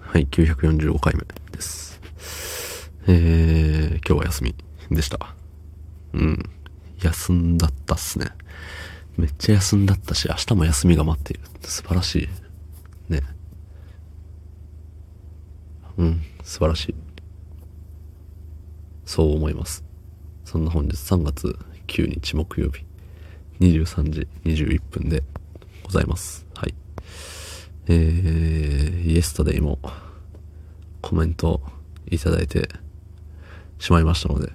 はい、945回目です。えー、今日は休みでした。うん。休んだったっすね。めっちゃ休んだったし、明日も休みが待っている。素晴らしい。ね。うん、素晴らしい。そう思います。そんな本日3月9日木曜日、23時21分でございます。はい。えー、イエスタデイもコメントいただいてしまいましたので、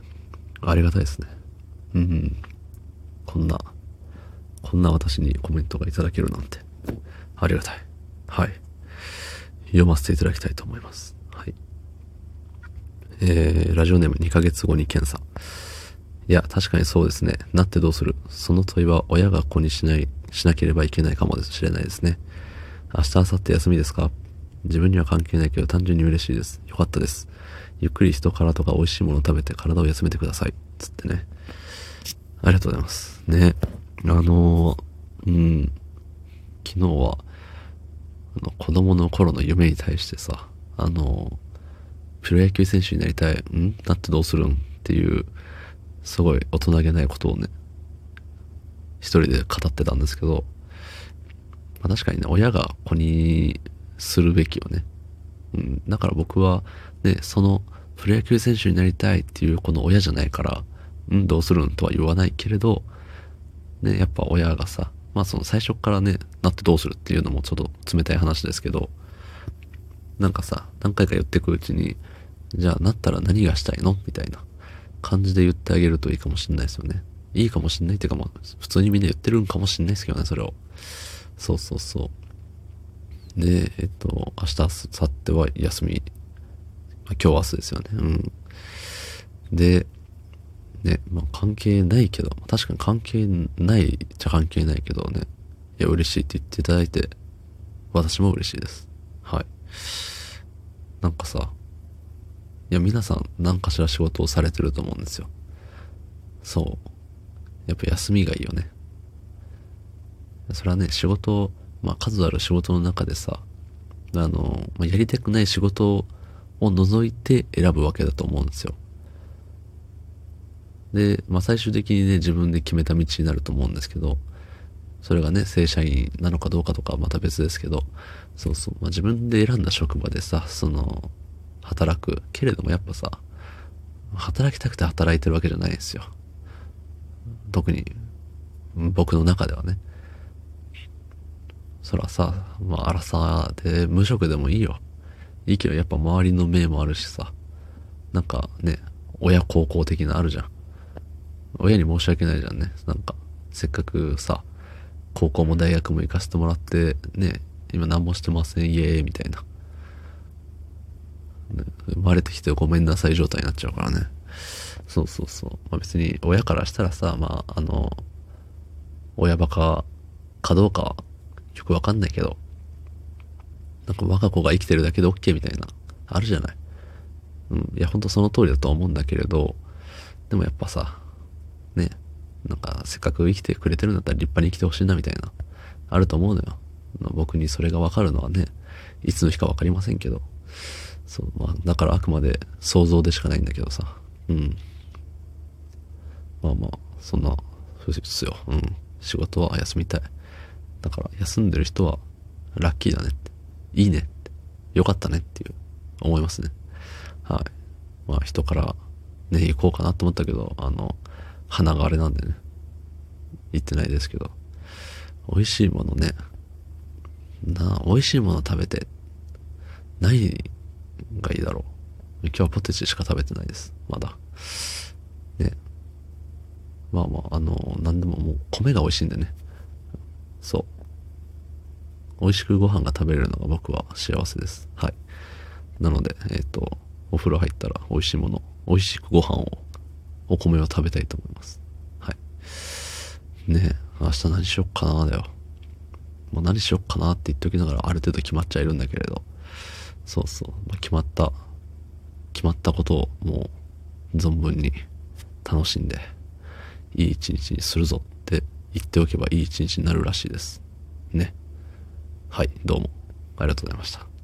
ありがたいですね。うん。こんな、こんな私にコメントがいただけるなんて、ありがたい。はい。読ませていただきたいと思います。はい。えー、ラジオネーム2ヶ月後に検査。いや、確かにそうですね。なってどうする？その問いは親が子にしない、しなければいけないかもしれないですね。明日、明後日休みですか？自分には関係ないけど単純に嬉しいです。よかったです。ゆっくり人からとか美味しいもの食べて体を休めてください。つってね。ありがとうございます。ね。あのー、うん。昨日は、あの、子供の頃の夢に対してさ、あのー、プロ野球選手になりたい。ん？なってどうするん？っていう、すごい大人げないことをね、一人で語ってたんですけど、あ、確かにね、親が子にするべきよね。うん、だから僕は、ね、その、プロ野球選手になりたいっていうこの親じゃないから、うん、どうするんとは言わないけれど、ね、やっぱ親がさ、まあその最初からね、なってどうするっていうのもちょっと冷たい話ですけど、なんかさ、何回か言ってくうちに、じゃあなったら何がしたいのみたいな感じで言ってあげるといいかもしんないですよね。いいかもしんないっていうかまあ、普通にみんな言ってるんかもしんないですけどね、それを。そうそうそう。で、えっと、明日、明後日は休み。今日明日ですよね。うん。で、ね、まあ関係ないけど、確かに関係ないっちゃ関係ないけどね。いや、嬉しいって言っていただいて、私も嬉しいです。はい。なんかさ、いや、皆さん何かしら仕事をされてると思うんですよ。そう。やっぱ休みがいいよね。それはね、仕事、まあ数ある仕事の中でさ、あの、まあ、やりたくない仕事を除いて選ぶわけだと思うんですよ。で、まあ最終的にね、自分で決めた道になると思うんですけど、それがね、正社員なのかどうかとかはまた別ですけど、そうそう、まあ自分で選んだ職場でさ、その、働く。けれどもやっぱさ、働きたくて働いてるわけじゃないんですよ。特に、僕の中ではね。そらさ、まあ、荒さで無職でもいいよ。いいけど、やっぱ周りの目もあるしさ。なんかね、親孝行的なあるじゃん。親に申し訳ないじゃんね。なんか、せっかくさ、高校も大学も行かせてもらって、ね、今何もしてません、イエーイみたいな。生まれてきてごめんなさい状態になっちゃうからね。そうそうそう。まあ、別に親からしたらさ、まあ、あの、親バカかどうかよくわかんないけど、なんか我が子が生きてるだけで OK みたいな、あるじゃない。うん。いや、ほんとその通りだと思うんだけれど、でもやっぱさ、ね、なんかせっかく生きてくれてるんだったら立派に生きてほしいなみたいな、あると思うのよ。僕にそれがわかるのはね、いつの日かわかりませんけど、そう、まあ、だからあくまで想像でしかないんだけどさ、うん。まあまあ、そんな、そうですよ。うん。仕事は休みたい。だから休んでる人はラッキーだねって。いいねって。よかったねっていう思いますね。はい。まあ人からね、行こうかなと思ったけど、あの、鼻があれなんでね。行ってないですけど。美味しいものね。なあ、美味しいもの食べて、何がいいだろう。今日はポテチしか食べてないです。まだ。ね。まあまあ、あの、なんでももう米が美味しいんでね。そう。美味しくご飯が食べれるのが僕は幸せです。はい。なので、えっ、ー、と、お風呂入ったら美味しいもの、美味しくご飯を、お米を食べたいと思います。はい。ねえ、明日何しよっかなだよ。もう何しよっかなって言っておきながらある程度決まっちゃいるんだけれど、そうそう、まあ、決まった、決まったことをもう存分に楽しんで、いい一日にするぞ言っておけばいい一日になるらしいです。ね。はい、どうもありがとうございました。